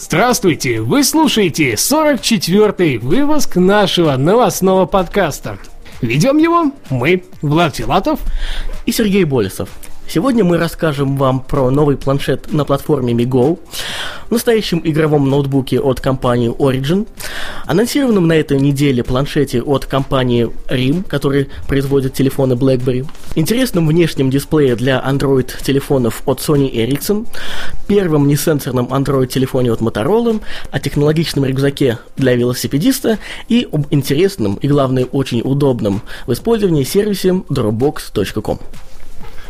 Здравствуйте! Вы слушаете 44-й выпуск нашего новостного подкаста. Ведем его мы, Влад Филатов и Сергей Болесов. Сегодня мы расскажем вам про новый планшет на платформе MiGo, настоящем игровом ноутбуке от компании Origin, анонсированном на этой неделе планшете от компании RIM, который производит телефоны BlackBerry, интересном внешнем дисплее для Android-телефонов от Sony Ericsson, первом несенсорном Android-телефоне от Motorola, о технологичном рюкзаке для велосипедиста и об интересном и, главное, очень удобном в использовании сервисе dropbox.com.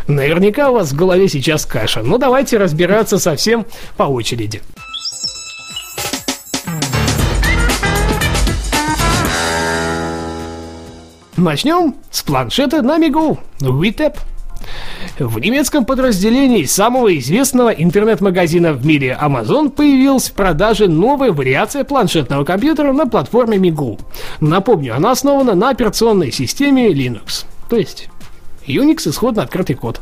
Наверняка у вас в голове сейчас каша. Ну давайте разбираться совсем по очереди. Начнем с планшета на мигу WeTap. В немецком подразделении самого известного интернет-магазина в мире Amazon появилась в продаже новая вариация планшетного компьютера на платформе Migu. Напомню, она основана на операционной системе Linux. То есть Unix исходно открытый код.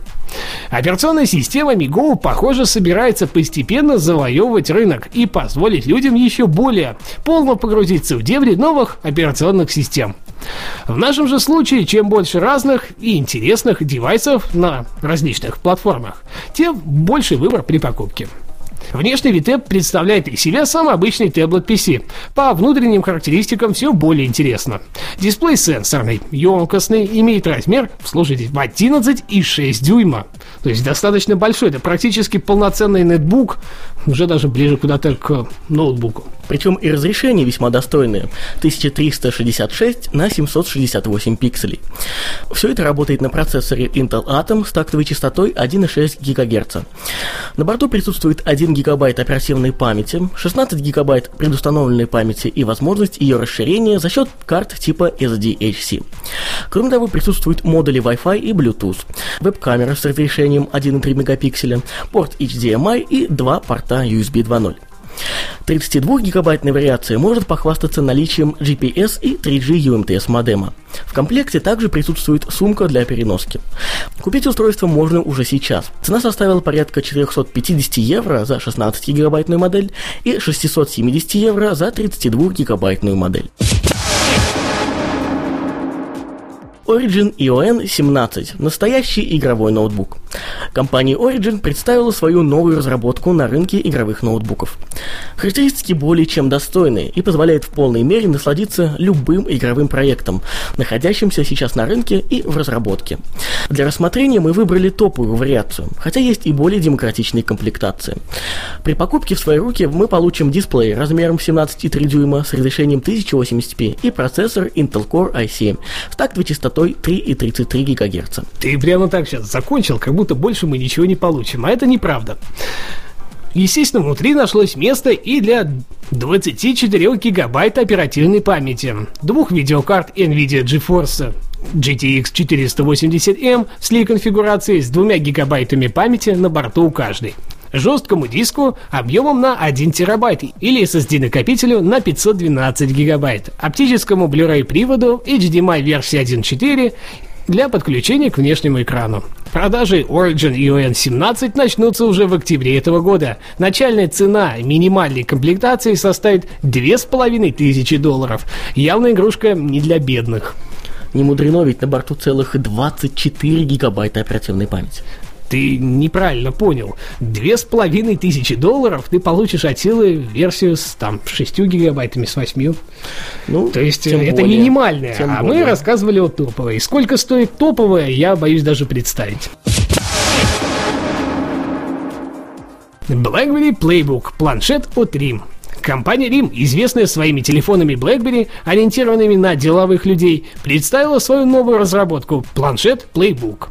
Операционная система MiGo, похоже, собирается постепенно завоевывать рынок и позволить людям еще более полно погрузиться в дебри новых операционных систем. В нашем же случае, чем больше разных и интересных девайсов на различных платформах, тем больше выбор при покупке. Внешний VTEP представляет из себя самый обычный таблет PC. По внутренним характеристикам все более интересно. Дисплей сенсорный, емкостный, имеет размер, слушайте, в 11,6 дюйма. То есть достаточно большой, это практически полноценный нетбук, уже даже ближе куда-то к ноутбуку. Причем и разрешение весьма достойное, 1366 на 768 пикселей. Все это работает на процессоре Intel Atom с тактовой частотой 1,6 ГГц. На борту присутствует 1 гигабайт оперативной памяти, 16 гигабайт предустановленной памяти и возможность ее расширения за счет карт типа SDHC. Кроме того, присутствуют модули Wi-Fi и Bluetooth, веб-камера с разрешением 1,3 мегапикселя, порт HDMI и два порта USB 2.0. 32-гигабайтная вариация может похвастаться наличием GPS и 3G UMTS модема. В комплекте также присутствует сумка для переноски. Купить устройство можно уже сейчас. Цена составила порядка 450 евро за 16-гигабайтную модель и 670 евро за 32-гигабайтную модель. Origin EON 17 – настоящий игровой ноутбук. Компания Origin представила свою новую разработку на рынке игровых ноутбуков. Характеристики более чем достойные и позволяют в полной мере насладиться любым игровым проектом, находящимся сейчас на рынке и в разработке. Для рассмотрения мы выбрали топовую вариацию, хотя есть и более демократичные комплектации. При покупке в свои руки мы получим дисплей размером 17,3 дюйма с разрешением 1080p и процессор Intel Core i7 с тактовой частотой 3,33 ГГц. Ты прямо так сейчас закончил, как будто больше мы ничего не получим, а это неправда. Естественно, внутри нашлось место и для 24 гигабайт оперативной памяти, двух видеокарт NVIDIA GeForce GTX 480M с ли конфигурацией с двумя гигабайтами памяти на борту у каждой жесткому диску объемом на 1 терабайт или SSD-накопителю на 512 гигабайт, оптическому Blu-ray приводу HDMI версии 1.4 для подключения к внешнему экрану. Продажи Origin EON 17 начнутся уже в октябре этого года. Начальная цена минимальной комплектации составит 2500 долларов. Явная игрушка не для бедных. Не мудрено, ведь на борту целых 24 гигабайта оперативной памяти. Ты неправильно понял. Две с половиной тысячи долларов ты получишь от силы версию с там шестью гигабайтами, с восьмью. Ну, То есть это более, минимальная. А более. мы рассказывали о топовой. Сколько стоит топовая, я боюсь даже представить. BlackBerry Playbook. Планшет от RIM. Компания RIM, известная своими телефонами BlackBerry, ориентированными на деловых людей, представила свою новую разработку – планшет Playbook.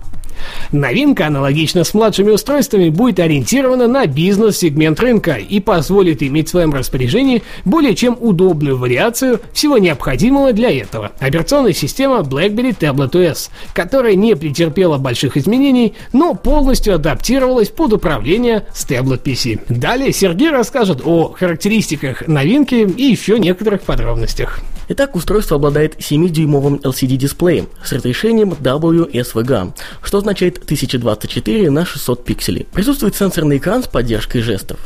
Новинка, аналогично с младшими устройствами, будет ориентирована на бизнес-сегмент рынка и позволит иметь в своем распоряжении более чем удобную вариацию всего необходимого для этого. Операционная система BlackBerry Tablet OS, которая не претерпела больших изменений, но полностью адаптировалась под управление с Tablet PC. Далее Сергей расскажет о характеристиках новинки и еще некоторых подробностях. Итак, устройство обладает 7-дюймовым LCD-дисплеем с разрешением WSVGA, что означает 1024 на 600 пикселей. Присутствует сенсорный экран с поддержкой жестов.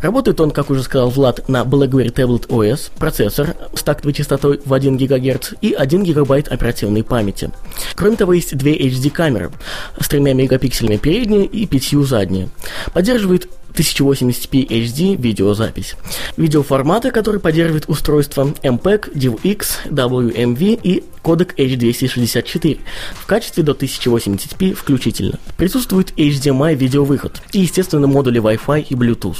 Работает он, как уже сказал Влад, на BlackBerry Tablet OS, процессор с тактовой частотой в 1 ГГц и 1 ГБ оперативной памяти. Кроме того, есть две HD-камеры с тремя мегапикселями передние и пятью задние. Поддерживает 1080p HD видеозапись. Видеоформаты, которые поддерживает устройство MPEG, DivX, WMV и кодек H264 в качестве до 1080p включительно. Присутствует HDMI видеовыход и, естественно, модули Wi-Fi и Bluetooth.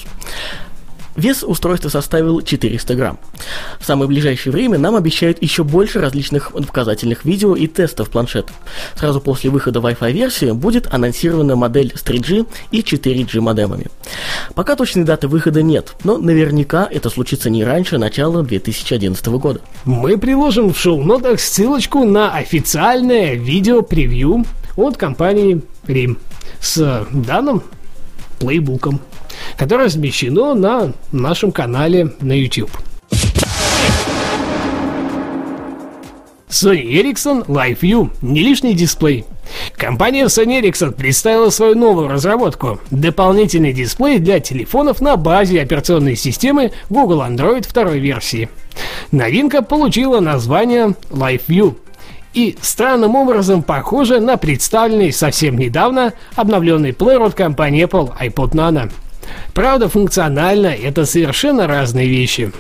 Вес устройства составил 400 грамм. В самое ближайшее время нам обещают еще больше различных показательных видео и тестов планшета. Сразу после выхода Wi-Fi версии будет анонсирована модель с 3G и 4G модемами. Пока точной даты выхода нет, но наверняка это случится не раньше начала 2011 года. Мы приложим в шоу-нотах ссылочку на официальное видео-превью от компании RIM с данным плейбуком которое размещено на нашем канале на YouTube. Sony Ericsson Live View – не лишний дисплей. Компания Sony Ericsson представила свою новую разработку – дополнительный дисплей для телефонов на базе операционной системы Google Android второй версии. Новинка получила название Live View и странным образом похожа на представленный совсем недавно обновленный плеер от компании Apple iPod Nano – Правда, функционально это совершенно разные вещи.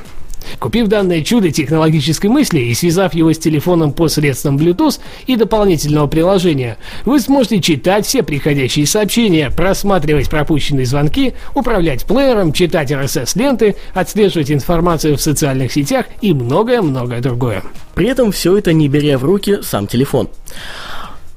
Купив данное чудо технологической мысли и связав его с телефоном посредством Bluetooth и дополнительного приложения, вы сможете читать все приходящие сообщения, просматривать пропущенные звонки, управлять плеером, читать RSS-ленты, отслеживать информацию в социальных сетях и многое-многое другое. При этом все это не беря в руки сам телефон.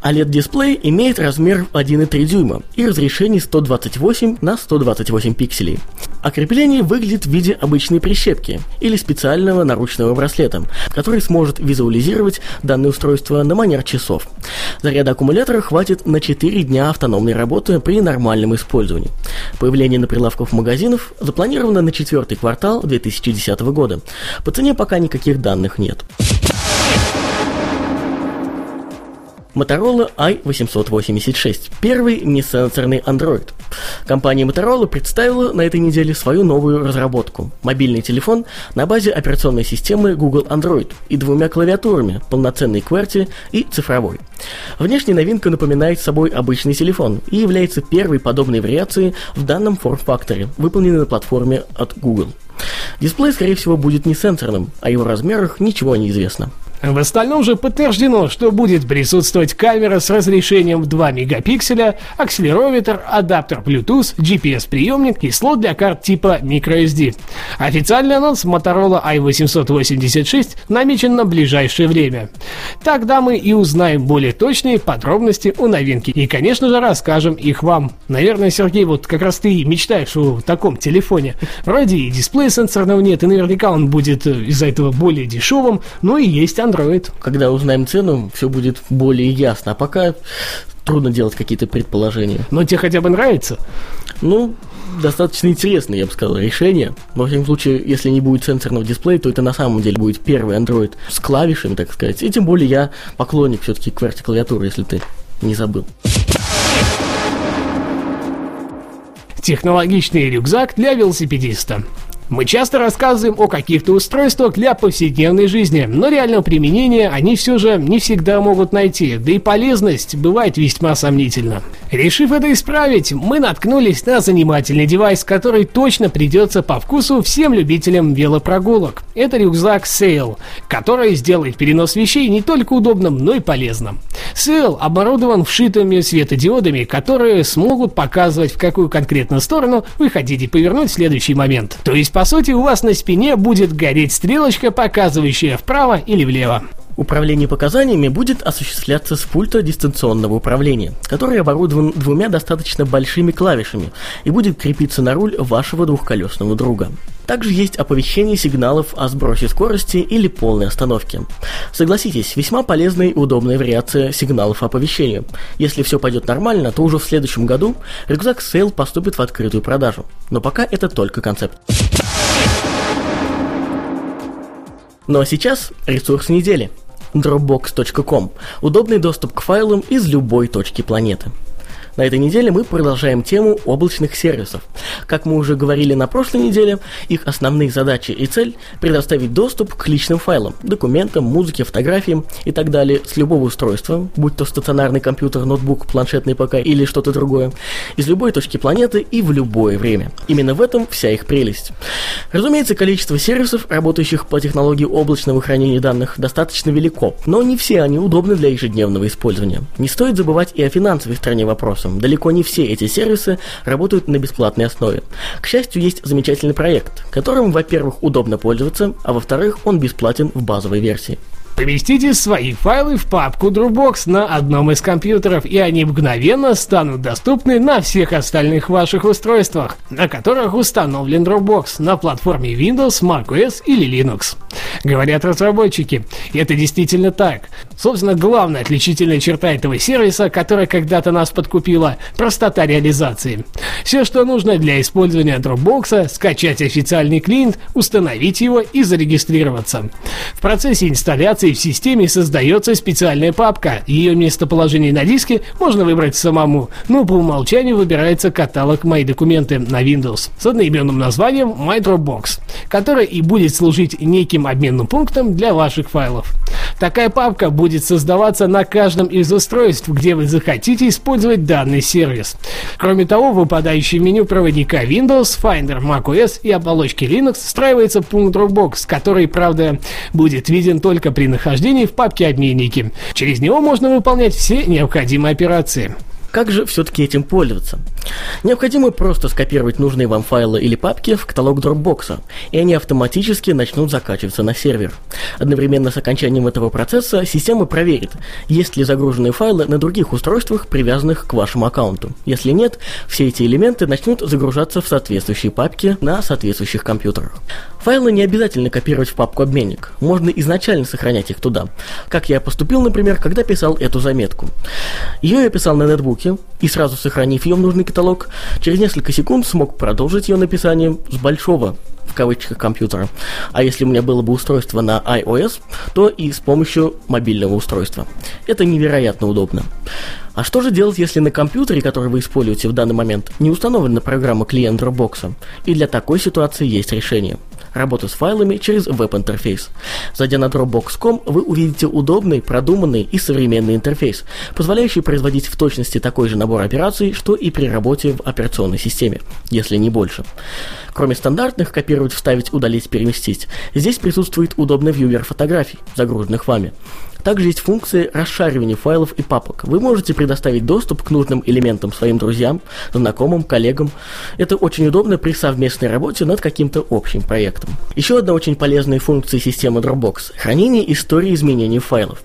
OLED-дисплей имеет размер 1,3 дюйма и разрешение 128 на 128 пикселей. А крепление выглядит в виде обычной прищепки или специального наручного браслета, который сможет визуализировать данное устройство на манер часов. Заряда аккумулятора хватит на 4 дня автономной работы при нормальном использовании. Появление на прилавках магазинов запланировано на четвертый квартал 2010 года. По цене пока никаких данных нет. Motorola i886, первый несенсорный Android. Компания Motorola представила на этой неделе свою новую разработку – мобильный телефон на базе операционной системы Google Android и двумя клавиатурами – полноценной QWERTY и цифровой. Внешне новинка напоминает собой обычный телефон и является первой подобной вариацией в данном форм-факторе, выполненной на платформе от Google. Дисплей, скорее всего, будет не сенсорным, о его размерах ничего не известно. В остальном же подтверждено, что будет присутствовать камера с разрешением в 2 мегапикселя, акселерометр, адаптер Bluetooth, GPS-приемник и слот для карт типа microSD. Официальный анонс Motorola i886 намечен на ближайшее время. Тогда мы и узнаем более точные подробности о новинке и, конечно же, расскажем их вам. Наверное, Сергей, вот как раз ты мечтаешь о таком телефоне. Вроде и дисплея сенсорного нет, и наверняка он будет из-за этого более дешевым, но и есть Android. Когда узнаем цену, все будет более ясно. А пока трудно делать какие-то предположения. Но тебе хотя бы нравится? Ну, достаточно интересное, я бы сказал, решение. Во всяком случае, если не будет сенсорного дисплея, то это на самом деле будет первый Android с клавишами, так сказать. И тем более я поклонник все-таки QWERTY клавиатуры, если ты не забыл. Технологичный рюкзак для велосипедиста. Мы часто рассказываем о каких-то устройствах для повседневной жизни, но реального применения они все же не всегда могут найти, да и полезность бывает весьма сомнительна. Решив это исправить, мы наткнулись на занимательный девайс, который точно придется по вкусу всем любителям велопрогулок. Это рюкзак Sail, который сделает перенос вещей не только удобным, но и полезным. Sail оборудован вшитыми светодиодами, которые смогут показывать, в какую конкретно сторону вы хотите повернуть в следующий момент. То есть по сути, у вас на спине будет гореть стрелочка, показывающая вправо или влево. Управление показаниями будет осуществляться с пульта дистанционного управления, который оборудован двумя достаточно большими клавишами и будет крепиться на руль вашего двухколесного друга. Также есть оповещение сигналов о сбросе скорости или полной остановке. Согласитесь, весьма полезная и удобная вариация сигналов оповещения. Если все пойдет нормально, то уже в следующем году рюкзак Сейл поступит в открытую продажу. Но пока это только концепт. Ну а сейчас ресурс недели – Dropbox.com – удобный доступ к файлам из любой точки планеты. На этой неделе мы продолжаем тему облачных сервисов. Как мы уже говорили на прошлой неделе, их основные задачи и цель – предоставить доступ к личным файлам, документам, музыке, фотографиям и так далее с любого устройства, будь то стационарный компьютер, ноутбук, планшетный ПК или что-то другое, из любой точки планеты и в любое время. Именно в этом вся их прелесть. Разумеется, количество сервисов, работающих по технологии облачного хранения данных, достаточно велико, но не все они удобны для ежедневного использования. Не стоит забывать и о финансовой стороне вопроса сервисом. Далеко не все эти сервисы работают на бесплатной основе. К счастью, есть замечательный проект, которым, во-первых, удобно пользоваться, а во-вторых, он бесплатен в базовой версии. Поместите свои файлы в папку Dropbox на одном из компьютеров, и они мгновенно станут доступны на всех остальных ваших устройствах, на которых установлен Dropbox на платформе Windows, macOS или Linux. Говорят разработчики, и это действительно так. Собственно, главная отличительная черта этого сервиса, которая когда-то нас подкупила – простота реализации. Все, что нужно для использования Dropbox – скачать официальный клиент, установить его и зарегистрироваться. В процессе инсталляции в системе создается специальная папка. Ее местоположение на диске можно выбрать самому, но по умолчанию выбирается каталог «Мои документы» на Windows с одноименным названием My Dropbox, который и будет служить неким обменным пунктом для ваших файлов. Такая папка будет создаваться на каждом из устройств, где вы захотите использовать данный сервис. Кроме того, в выпадающем меню проводника Windows, Finder, macOS и оболочки Linux встраивается пункт Dropbox, который, правда, будет виден только при нахождении в папке «Обменники». Через него можно выполнять все необходимые операции. Как же все-таки этим пользоваться? Необходимо просто скопировать нужные вам файлы или папки в каталог Dropbox, и они автоматически начнут закачиваться на сервер. Одновременно с окончанием этого процесса система проверит, есть ли загруженные файлы на других устройствах, привязанных к вашему аккаунту. Если нет, все эти элементы начнут загружаться в соответствующие папки на соответствующих компьютерах. Файлы не обязательно копировать в папку обменник, можно изначально сохранять их туда. Как я поступил, например, когда писал эту заметку. Ее я писал на нетбуке, и сразу сохранив ее в нужный каталог, через несколько секунд смог продолжить ее написание с большого в кавычках компьютера. А если у меня было бы устройство на iOS, то и с помощью мобильного устройства. Это невероятно удобно. А что же делать, если на компьютере, который вы используете в данный момент, не установлена программа клиент Dropbox? И для такой ситуации есть решение – работу с файлами через веб-интерфейс. Зайдя на Dropbox.com, вы увидите удобный, продуманный и современный интерфейс, позволяющий производить в точности такой же набор операций, что и при работе в операционной системе, если не больше. Кроме стандартных копировать, вставить, удалить, переместить, здесь присутствует удобный вьювер фотографий, загруженных вами. Также есть функции расшаривания файлов и папок. Вы можете предоставить доступ к нужным элементам своим друзьям, знакомым, коллегам. Это очень удобно при совместной работе над каким-то общим проектом. Еще одна очень полезная функция системы Dropbox – хранение истории изменений файлов.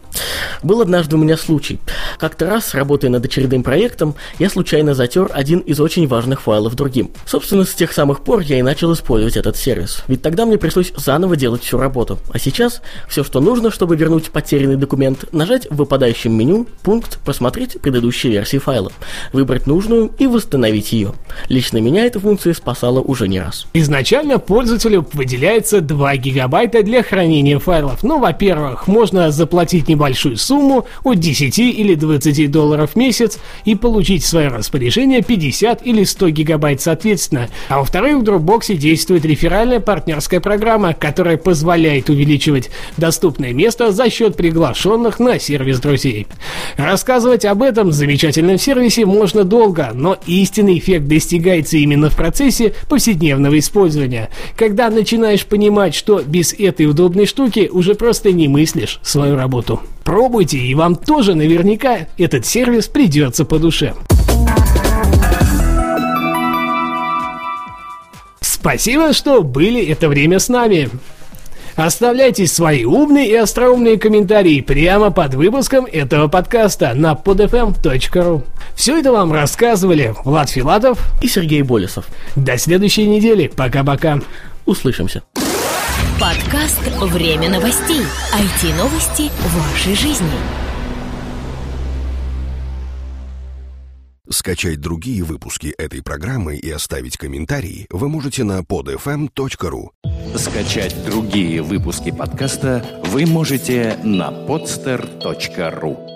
Был однажды у меня случай. Как-то раз, работая над очередным проектом, я случайно затер один из очень важных файлов другим. Собственно, с тех самых пор я и начал использовать этот сервис. Ведь тогда мне пришлось заново делать всю работу. А сейчас все, что нужно, чтобы вернуть потерянный документ, нажать в выпадающем меню пункт «Просмотреть предыдущие версии файла», выбрать нужную и восстановить ее. Лично меня эта функция спасала уже не раз. Изначально пользователю выделяется 2 гигабайта для хранения файлов. Ну, во-первых, можно заплатить небольшой большую сумму от 10 или 20 долларов в месяц и получить в свое распоряжение 50 или 100 гигабайт соответственно. А во-вторых, в Dropbox действует реферальная партнерская программа, которая позволяет увеличивать доступное место за счет приглашенных на сервис друзей. Рассказывать об этом замечательном сервисе можно долго, но истинный эффект достигается именно в процессе повседневного использования, когда начинаешь понимать, что без этой удобной штуки уже просто не мыслишь свою работу. Пробуйте, и вам тоже наверняка этот сервис придется по душе. Спасибо, что были это время с нами. Оставляйте свои умные и остроумные комментарии прямо под выпуском этого подкаста на podfm.ru. Все это вам рассказывали Влад Филатов и Сергей Болесов. До следующей недели. Пока-пока. Услышимся. Подкаст «Время новостей». IT-новости вашей жизни. Скачать другие выпуски этой программы и оставить комментарии вы можете на podfm.ru. Скачать другие выпуски подкаста вы можете на podster.ru.